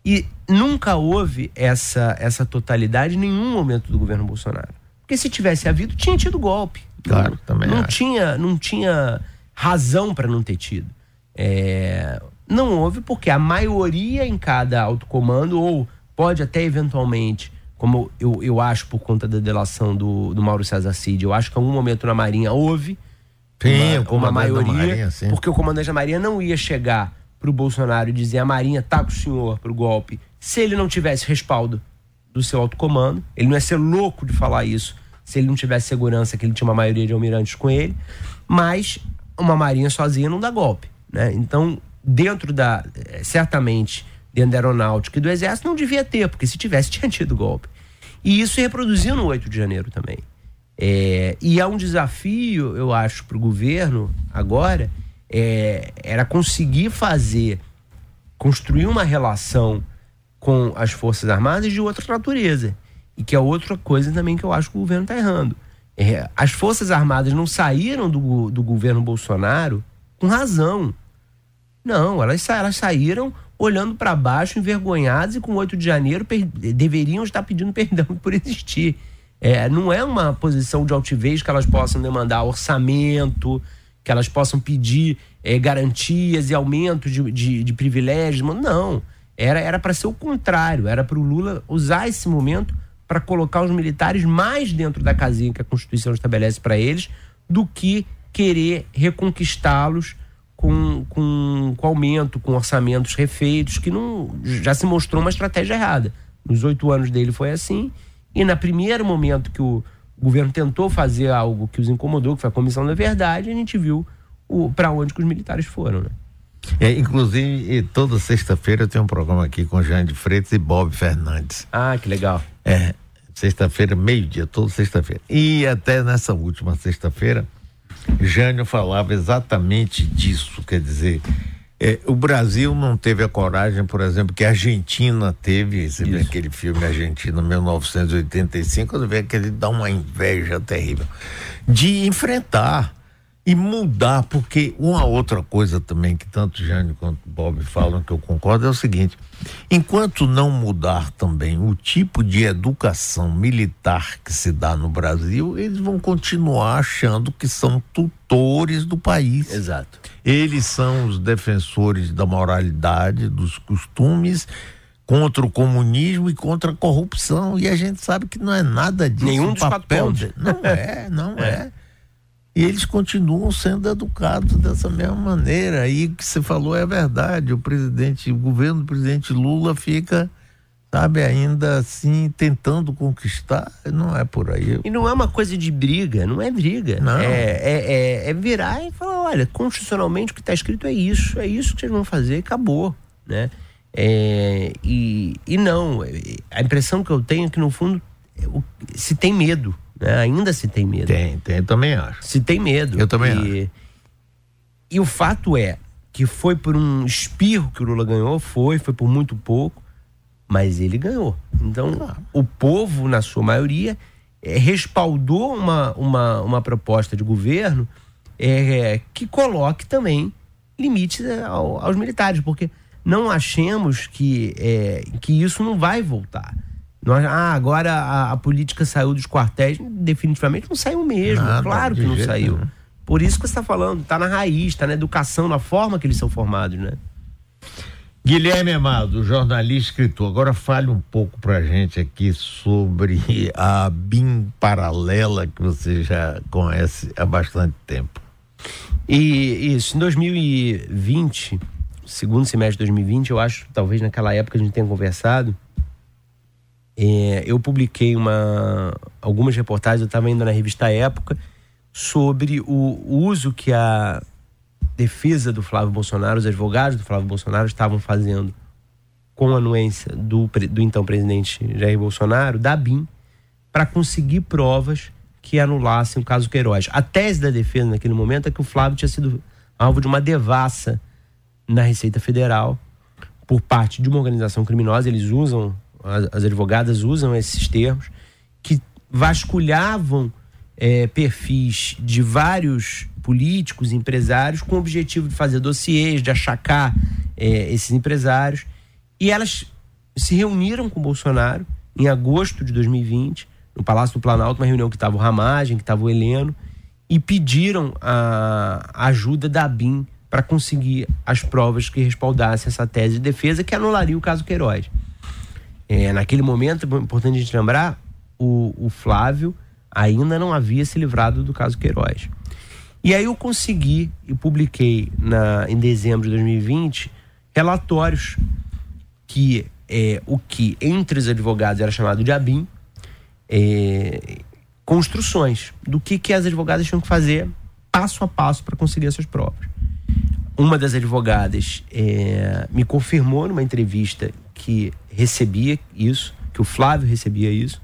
E nunca houve essa, essa totalidade em nenhum momento do governo Bolsonaro. Porque se tivesse havido, tinha tido golpe. Claro, não, também. Não tinha, não tinha razão para não ter tido. É, não houve porque a maioria em cada alto comando, ou pode até eventualmente, como eu, eu acho por conta da delação do, do Mauro César Cid, eu acho que em algum momento na Marinha houve sim, uma, uma maioria, Marinha, porque o comandante da Marinha não ia chegar para o Bolsonaro dizer a Marinha tá com o senhor para o golpe, se ele não tivesse respaldo do seu alto comando, ele não ia ser louco de falar isso se ele não tivesse segurança que ele tinha uma maioria de almirantes com ele, mas uma Marinha sozinha não dá golpe, né? Então, dentro da eh, certamente dentro da aeronáutica e do exército não devia ter, porque se tivesse tinha tido golpe. E isso reproduziu no 8 de janeiro também. É, e há um desafio, eu acho, para o governo agora é, era conseguir fazer, construir uma relação com as Forças Armadas de outra natureza. E que é outra coisa também que eu acho que o governo está errando. É, as Forças Armadas não saíram do, do governo Bolsonaro com razão. Não, elas, elas saíram olhando para baixo, envergonhadas e com 8 de janeiro deveriam estar pedindo perdão por existir. É, não é uma posição de altivez que elas possam demandar orçamento, que elas possam pedir é, garantias e aumentos de, de, de privilégios. Não. Era para ser o contrário. Era para o Lula usar esse momento para colocar os militares mais dentro da casinha que a Constituição estabelece para eles do que querer reconquistá-los com, com, com aumento, com orçamentos refeitos, que não já se mostrou uma estratégia errada. Nos oito anos dele foi assim, e no primeiro momento que o governo tentou fazer algo que os incomodou, que foi a Comissão da Verdade, a gente viu para onde que os militares foram, né? É, inclusive, toda sexta-feira eu tenho um programa aqui com Jean de Freitas e Bob Fernandes. Ah, que legal. É, sexta-feira, meio-dia, toda sexta-feira. E até nessa última sexta-feira, Jânio falava exatamente disso, quer dizer, é, o Brasil não teve a coragem, por exemplo, que a Argentina teve, você vê aquele filme Argentina 1985, quando vê que ele dá uma inveja terrível, de enfrentar e mudar, porque uma outra coisa também que tanto Jânio quanto Bob falam que eu concordo é o seguinte: enquanto não mudar também o tipo de educação militar que se dá no Brasil, eles vão continuar achando que são tutores do país. Exato. Eles são os defensores da moralidade, dos costumes contra o comunismo e contra a corrupção e a gente sabe que não é nada disso. Nenhum dos papel de... não é, não é. é. E eles continuam sendo educados dessa mesma maneira. E o que você falou é verdade. O presidente, o governo do presidente Lula fica, sabe, ainda assim tentando conquistar. Não é por aí. E não é uma coisa de briga, não é briga. Não. É, é, é, é virar e falar: olha, constitucionalmente o que está escrito é isso, é isso que vocês vão fazer, acabou, né? É, e, e não, a impressão que eu tenho é que no fundo se tem medo né? Ainda se tem medo. Tem, tem, eu também acho. Se tem medo. Eu também e, acho. E o fato é que foi por um espirro que o Lula ganhou, foi, foi por muito pouco, mas ele ganhou. Então, o povo, na sua maioria, é, respaldou uma, uma, uma proposta de governo é, que coloque também limites ao, aos militares, porque não achemos que, é, que isso não vai voltar. Nós, ah, agora a, a, política saiu dos quartéis. Definitivamente não saiu mesmo. Nada, claro que não saiu. Né? Por isso que você está falando, está na raiz, está na educação, na forma que eles são formados, né? Guilherme Amado, jornalista escritor, agora fale um pouco pra gente aqui sobre a BIM paralela que você já conhece há bastante tempo. E isso, em 2020, segundo semestre de 2020, eu acho, talvez naquela época a gente tenha conversado, é, eu publiquei uma, algumas reportagens, eu estava indo na revista Época, sobre o, uso que a defesa do Flávio Bolsonaro, os advogados do Flávio Bolsonaro estavam fazendo com a anuência do, do então presidente Jair Bolsonaro, da BIM, para conseguir provas que anulassem o caso Queiroz. A tese da defesa naquele momento é que o Flávio tinha sido alvo de uma devassa na Receita Federal por parte de uma organização criminosa. Eles usam as, as advogadas usam esses termos, que vasculhavam é, perfis de vários políticos, empresários, com o objetivo de fazer dossiês, de achacar é, esses empresários. E elas se reuniram com o Bolsonaro em agosto de 2020, no Palácio do Planalto, uma reunião que estava o Ramagem, que estava o Heleno, e pediram a, ajuda da BIM para conseguir as provas que respaldassem essa tese de defesa que anularia o caso Queiroz. É, naquele momento, é importante a gente lembrar, o, o Flávio ainda não havia se livrado do caso Queiroz. E aí eu consegui e publiquei na, em dezembro de 2020 relatórios que é, o que entre os advogados era chamado de ABIM, é, construções do que, que as advogadas tinham que fazer passo a passo para conseguir essas provas. Uma das advogadas é, me confirmou numa entrevista que recebia isso, que o Flávio recebia isso.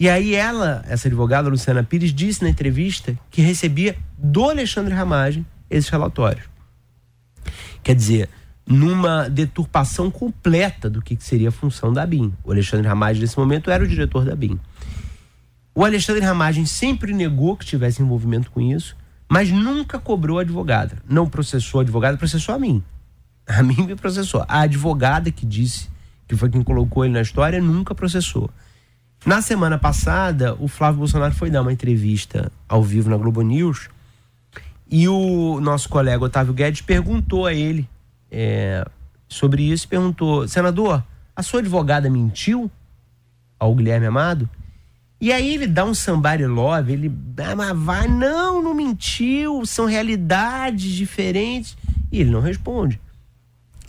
E aí ela, essa advogada, Luciana Pires, disse na entrevista que recebia do Alexandre Ramagem esses relatórios. Quer dizer, numa deturpação completa do que seria a função da BIM. O Alexandre Ramagem, nesse momento, era o diretor da BIM. O Alexandre Ramagem sempre negou que tivesse envolvimento com isso, mas nunca cobrou a advogada. Não processou a advogada, processou a mim. A mim me processou. A advogada que disse que foi quem colocou ele na história nunca processou. Na semana passada, o Flávio Bolsonaro foi dar uma entrevista ao vivo na Globo News e o nosso colega Otávio Guedes perguntou a ele é, sobre isso. Perguntou, senador, a sua advogada mentiu ao Guilherme Amado? E aí ele dá um somebody love, ele ah, mas vai, não, não mentiu, são realidades diferentes. E ele não responde.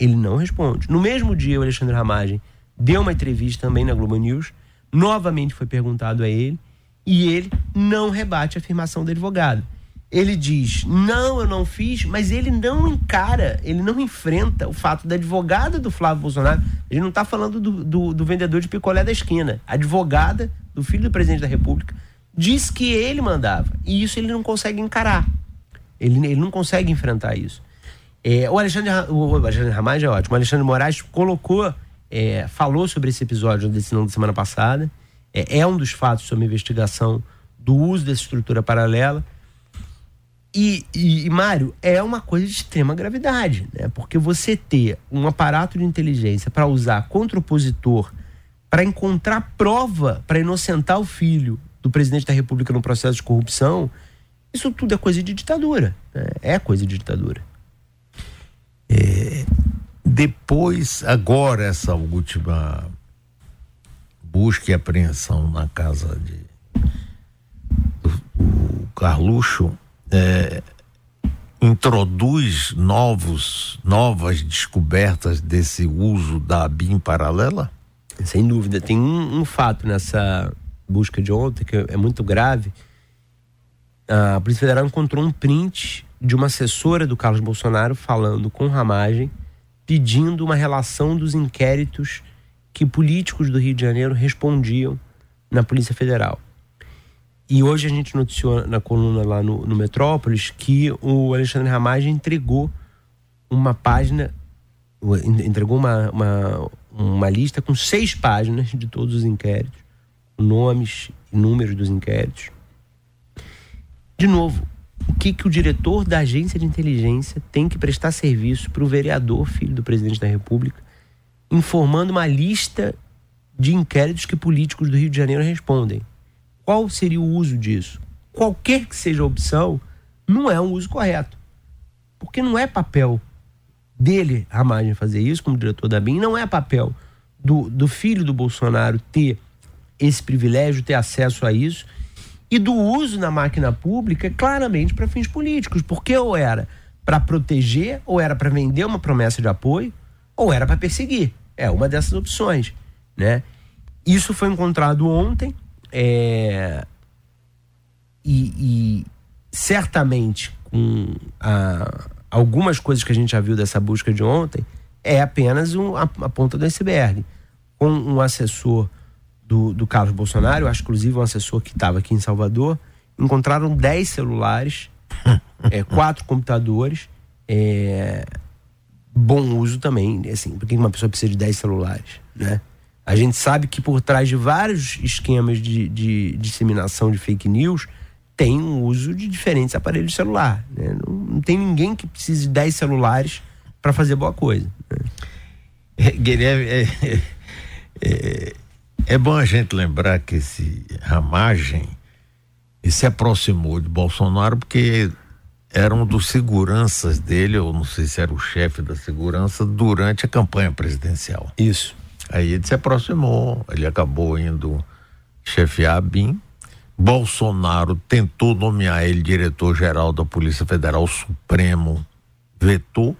Ele não responde. No mesmo dia, o Alexandre Ramagem deu uma entrevista também na Globo News, novamente foi perguntado a ele, e ele não rebate a afirmação do advogado. Ele diz: não, eu não fiz, mas ele não encara, ele não enfrenta o fato da advogada do Flávio Bolsonaro. Ele não está falando do, do, do vendedor de picolé da esquina. A advogada do filho do presidente da República, diz que ele mandava. E isso ele não consegue encarar. Ele, ele não consegue enfrentar isso. É, o Alexandre, o Alexandre é ótimo. O Alexandre Moraes colocou, é, falou sobre esse episódio da decisão da semana passada. É, é um dos fatos sobre a investigação do uso dessa estrutura paralela. E, e, e, Mário, é uma coisa de extrema gravidade, né? Porque você ter um aparato de inteligência para usar contra o opositor para encontrar prova para inocentar o filho do presidente da República no processo de corrupção, isso tudo é coisa de ditadura. Né? É coisa de ditadura. É, depois, agora, essa última busca e apreensão na casa de do, do Carluxo é, introduz novos, novas descobertas desse uso da BIM paralela? Sem dúvida. Tem um, um fato nessa busca de ontem que é muito grave. A Polícia Federal encontrou um print de uma assessora do Carlos Bolsonaro falando com Ramagem, pedindo uma relação dos inquéritos que políticos do Rio de Janeiro respondiam na Polícia Federal. E hoje a gente noticiou na coluna lá no, no Metrópolis que o Alexandre Ramagem entregou uma página, entregou uma, uma, uma lista com seis páginas de todos os inquéritos, nomes e números dos inquéritos. De novo, o que, que o diretor da agência de inteligência tem que prestar serviço para o vereador, filho do presidente da República, informando uma lista de inquéritos que políticos do Rio de Janeiro respondem? Qual seria o uso disso? Qualquer que seja a opção, não é um uso correto. Porque não é papel dele, Ramagem, fazer isso como diretor da BIM, não é papel do, do filho do Bolsonaro ter esse privilégio, ter acesso a isso, e do uso na máquina pública claramente para fins políticos, porque ou era para proteger, ou era para vender uma promessa de apoio, ou era para perseguir. É uma dessas opções, né? Isso foi encontrado ontem, é... e, e certamente com a, algumas coisas que a gente já viu dessa busca de ontem é apenas um, a, a, ponta do iceberg. Com um assessor do, do Carlos Bolsonaro, acho inclusive um assessor que estava aqui em Salvador, encontraram 10 celulares, é, quatro computadores, é, bom uso também, assim, porque uma pessoa precisa de 10 celulares, né? A gente sabe que por trás de vários esquemas de, de disseminação de fake news, tem um uso de diferentes aparelhos de celular. Né? Não, não, tem ninguém que precise de 10 celulares para fazer boa coisa. Né? É, Guilherme, é, é, é, bom a gente lembrar que esse Ramagem se aproximou de Bolsonaro porque era um dos seguranças dele, ou não sei se era o chefe da segurança, durante a campanha presidencial. Isso. Aí ele se aproximou, ele acabou indo chefiar a BIM Bolsonaro tentou nomear ele diretor-geral da Polícia Federal Supremo, vetou.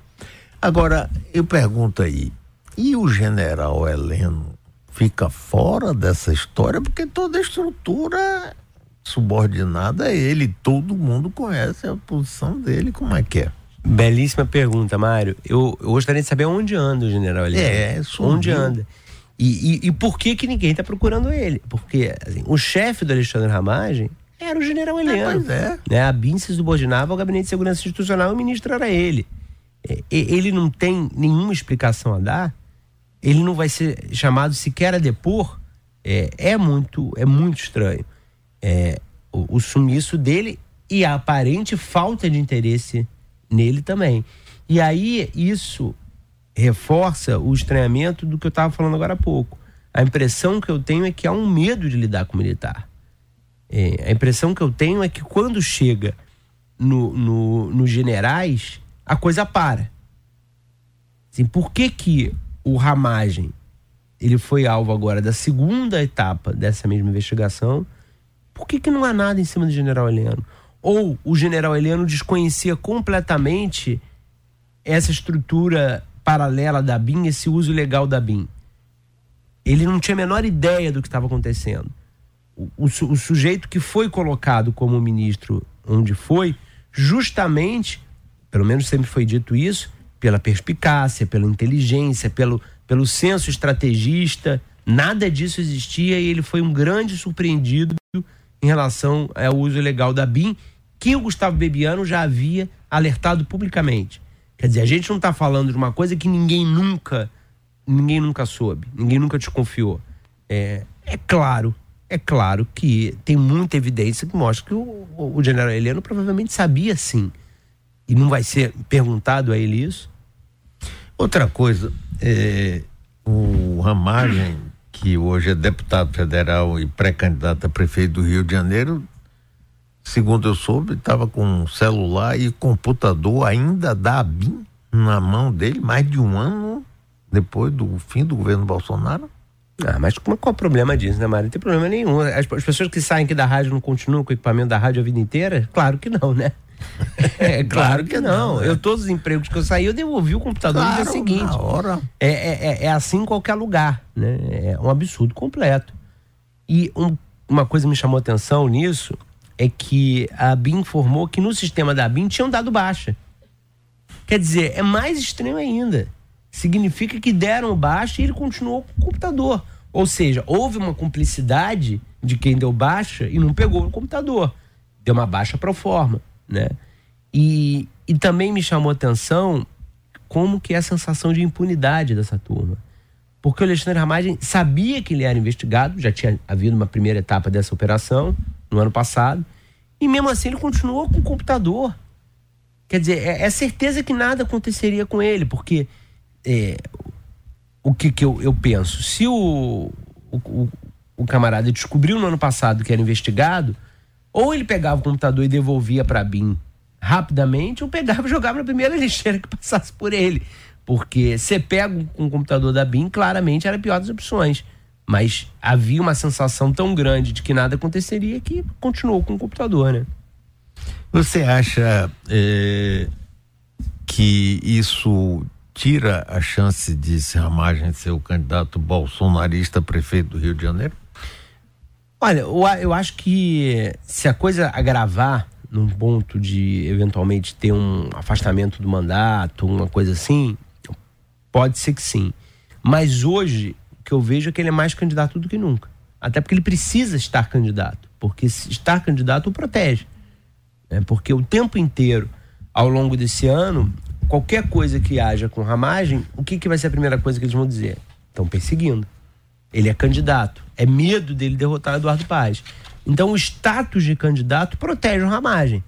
Agora, eu pergunto aí, e o general Heleno fica fora dessa história? Porque toda a estrutura subordinada a ele, todo mundo conhece a posição dele, como é que é? Belíssima pergunta, Mário. Eu, eu gostaria de saber onde anda o general Heleno. É, sumiu. onde anda. E, e, e, por que que ninguém está procurando ele? Porque assim, o chefe do Alexandre Ramagem Era o general Heleno. É, pois é. Né? A BIM se subordinava ao Gabinete de Segurança Institucional e o ministro era ele. É, ele não tem nenhuma explicação a dar, ele não vai ser chamado sequer a depor. É, é muito, é muito estranho. É, o, o sumiço dele e a aparente falta de interesse nele também. E aí isso reforça o estranhamento do que eu estava falando agora há pouco. A impressão que eu tenho é que há um medo de lidar com o militar. É, a impressão que eu tenho é que quando chega no, no, nos generais, a coisa para. Assim, por que, que o Ramagem ele foi alvo agora da segunda etapa dessa mesma investigação? Por que, que não há nada em cima do general Heleno? Ou o general Heleno desconhecia completamente essa estrutura paralela da BIM, esse uso legal da BIM? Ele não tinha a menor ideia do que estava acontecendo. O, o, o, sujeito que foi colocado como ministro onde foi, justamente, pelo menos sempre foi dito isso, pela perspicácia, pela inteligência, pelo, pelo senso estrategista, nada disso existia e ele foi um grande surpreendido em relação ao uso ilegal da BIM, que o Gustavo Bebiano já havia alertado publicamente. Quer dizer, a gente não está falando de uma coisa que ninguém nunca ninguém nunca soube, ninguém nunca desconfiou. É, é claro, é claro que tem muita evidência que mostra que o, o general Heleno provavelmente sabia sim. E não vai ser perguntado a ele isso? Outra coisa, é, o Ramagem, que hoje é deputado federal e pré-candidato a prefeito do Rio de Janeiro, segundo eu soube, estava com um celular e computador ainda da BIM na mão dele, mais de um ano depois do fim do governo Bolsonaro? Ah, mas qual é o problema disso, né, Mário? Não tem problema nenhum. As, as, pessoas que saem aqui da rádio não continuam com o equipamento da rádio a vida inteira? Claro que não, né? É, claro que não. Eu, todos os empregos que eu saí, eu devolvi o computador claro, no dia seguinte. Hora. É, é, é, é assim em qualquer lugar, né? É um absurdo completo. E um, uma coisa me chamou atenção nisso é que a BIM informou que no sistema da BIM tinham dado baixa. Quer dizer, é mais estranho ainda significa que deram baixa e ele continuou com o computador. Ou seja, houve uma cumplicidade de quem deu baixa e não pegou o computador. Deu uma baixa pro forma, né? E, e também me chamou atenção como que é a sensação de impunidade dessa turma. Porque o Alexandre Ramagem sabia que ele era investigado, já tinha havido uma primeira etapa dessa operação no ano passado, e mesmo assim ele continuou com o computador. Quer dizer, é, é certeza que nada aconteceria com ele, porque é, o que, que eu, eu penso? Se o, o, o, camarada descobriu no ano passado que era investigado, ou ele pegava o computador e devolvia para a BIM rapidamente, ou pegava e jogava na primeira lixeira que passasse por ele. Porque você pega o computador da BIM, claramente era a pior das opções. Mas havia uma sensação tão grande de que nada aconteceria que continuou com o computador, né? Você acha é, que isso tira a chance de Ramagem ser o candidato bolsonarista prefeito do Rio de Janeiro? Olha, eu, acho que se a coisa agravar num ponto de eventualmente ter um afastamento do mandato, uma coisa assim, pode ser que sim. Mas hoje, o que eu vejo é que ele é mais candidato do que nunca. Até porque ele precisa estar candidato. Porque estar candidato o protege. Né? Porque o tempo inteiro, ao longo desse ano, qualquer coisa que haja com ramagem, o que, que vai ser a primeira coisa que eles vão dizer? Estão perseguindo. Ele é candidato. É medo dele derrotar Eduardo Paz. Então o status de candidato protege o ramagem.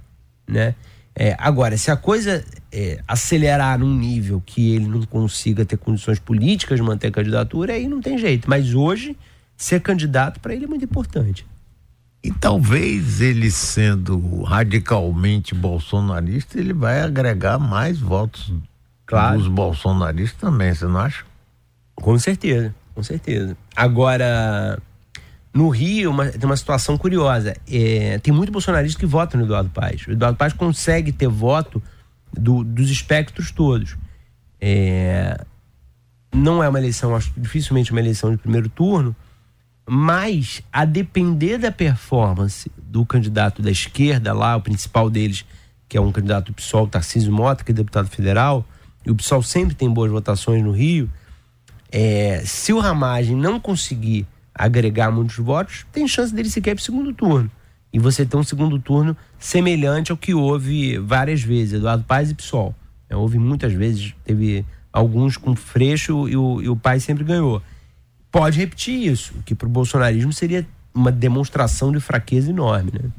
Né? É, agora, se a coisa é, acelerar num nível que ele não consiga ter condições políticas de manter a candidatura, aí não tem jeito. Mas hoje, ser candidato para ele é muito importante. E talvez ele sendo radicalmente bolsonarista, ele vai agregar mais votos claro. dos bolsonaristas também, você não acha? Com certeza, com certeza. Agora, no Rio uma, tem uma situação curiosa. É, tem muito bolsonarista que vota no Eduardo Paes. O Eduardo Paes consegue ter voto do, dos espectros todos. É, não é uma eleição, acho dificilmente uma eleição de primeiro turno, mas, a depender da performance do candidato da esquerda lá, o principal deles, que é um candidato do PSOL, Tarcísio Mota, que é deputado federal, e o PSOL sempre tem boas votações no Rio, é, se o Ramagem não conseguir agregar muitos votos, tem chance dele sequer para o segundo turno. e você ter um segundo turno semelhante ao que houve várias vezes, Eduardo Paes e PSOL. É, houve muitas vezes, teve alguns com freixo e o, e o Paes sempre ganhou. Pode repetir isso, que para o bolsonarismo seria uma demonstração de fraqueza enorme, né?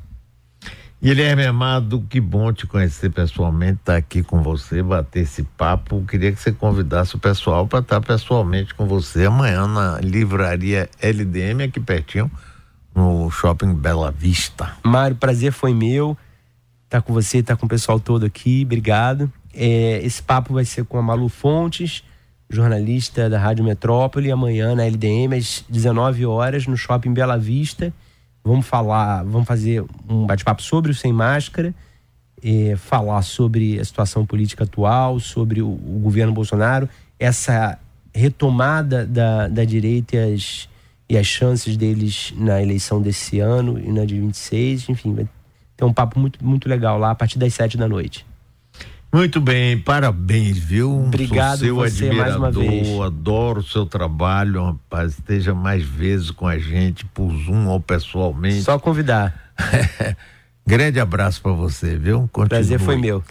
Guilherme Amado, que bom te conhecer pessoalmente, estar tá aqui com você, bater esse papo. Queria que você convidasse o pessoal para estar tá pessoalmente com você amanhã na livraria LDM, aqui pertinho, no shopping Bela Vista. Mário, prazer foi meu tá com você, estar com o pessoal todo aqui, obrigado. É, esse papo vai ser com a Malu Fontes, jornalista da Rádio Metrópole, amanhã na LDM, às 19 horas, no shopping Bela Vista. Vamos falar, vamos fazer um bate-papo sobre o Sem Máscara, falar sobre a situação política atual, sobre o, o governo Bolsonaro, essa retomada da, da direita e as, e as chances deles na eleição desse ano e na de 26, enfim, vai ter um papo muito, muito legal lá a partir das sete da noite. Muito bem, parabéns, viu? Obrigado Sou seu você admirador, adoro o seu trabalho, rapaz. Esteja mais vezes com a gente, por Zoom ou pessoalmente. Só convidar. Grande abraço para você, viu? Continue. Prazer foi meu.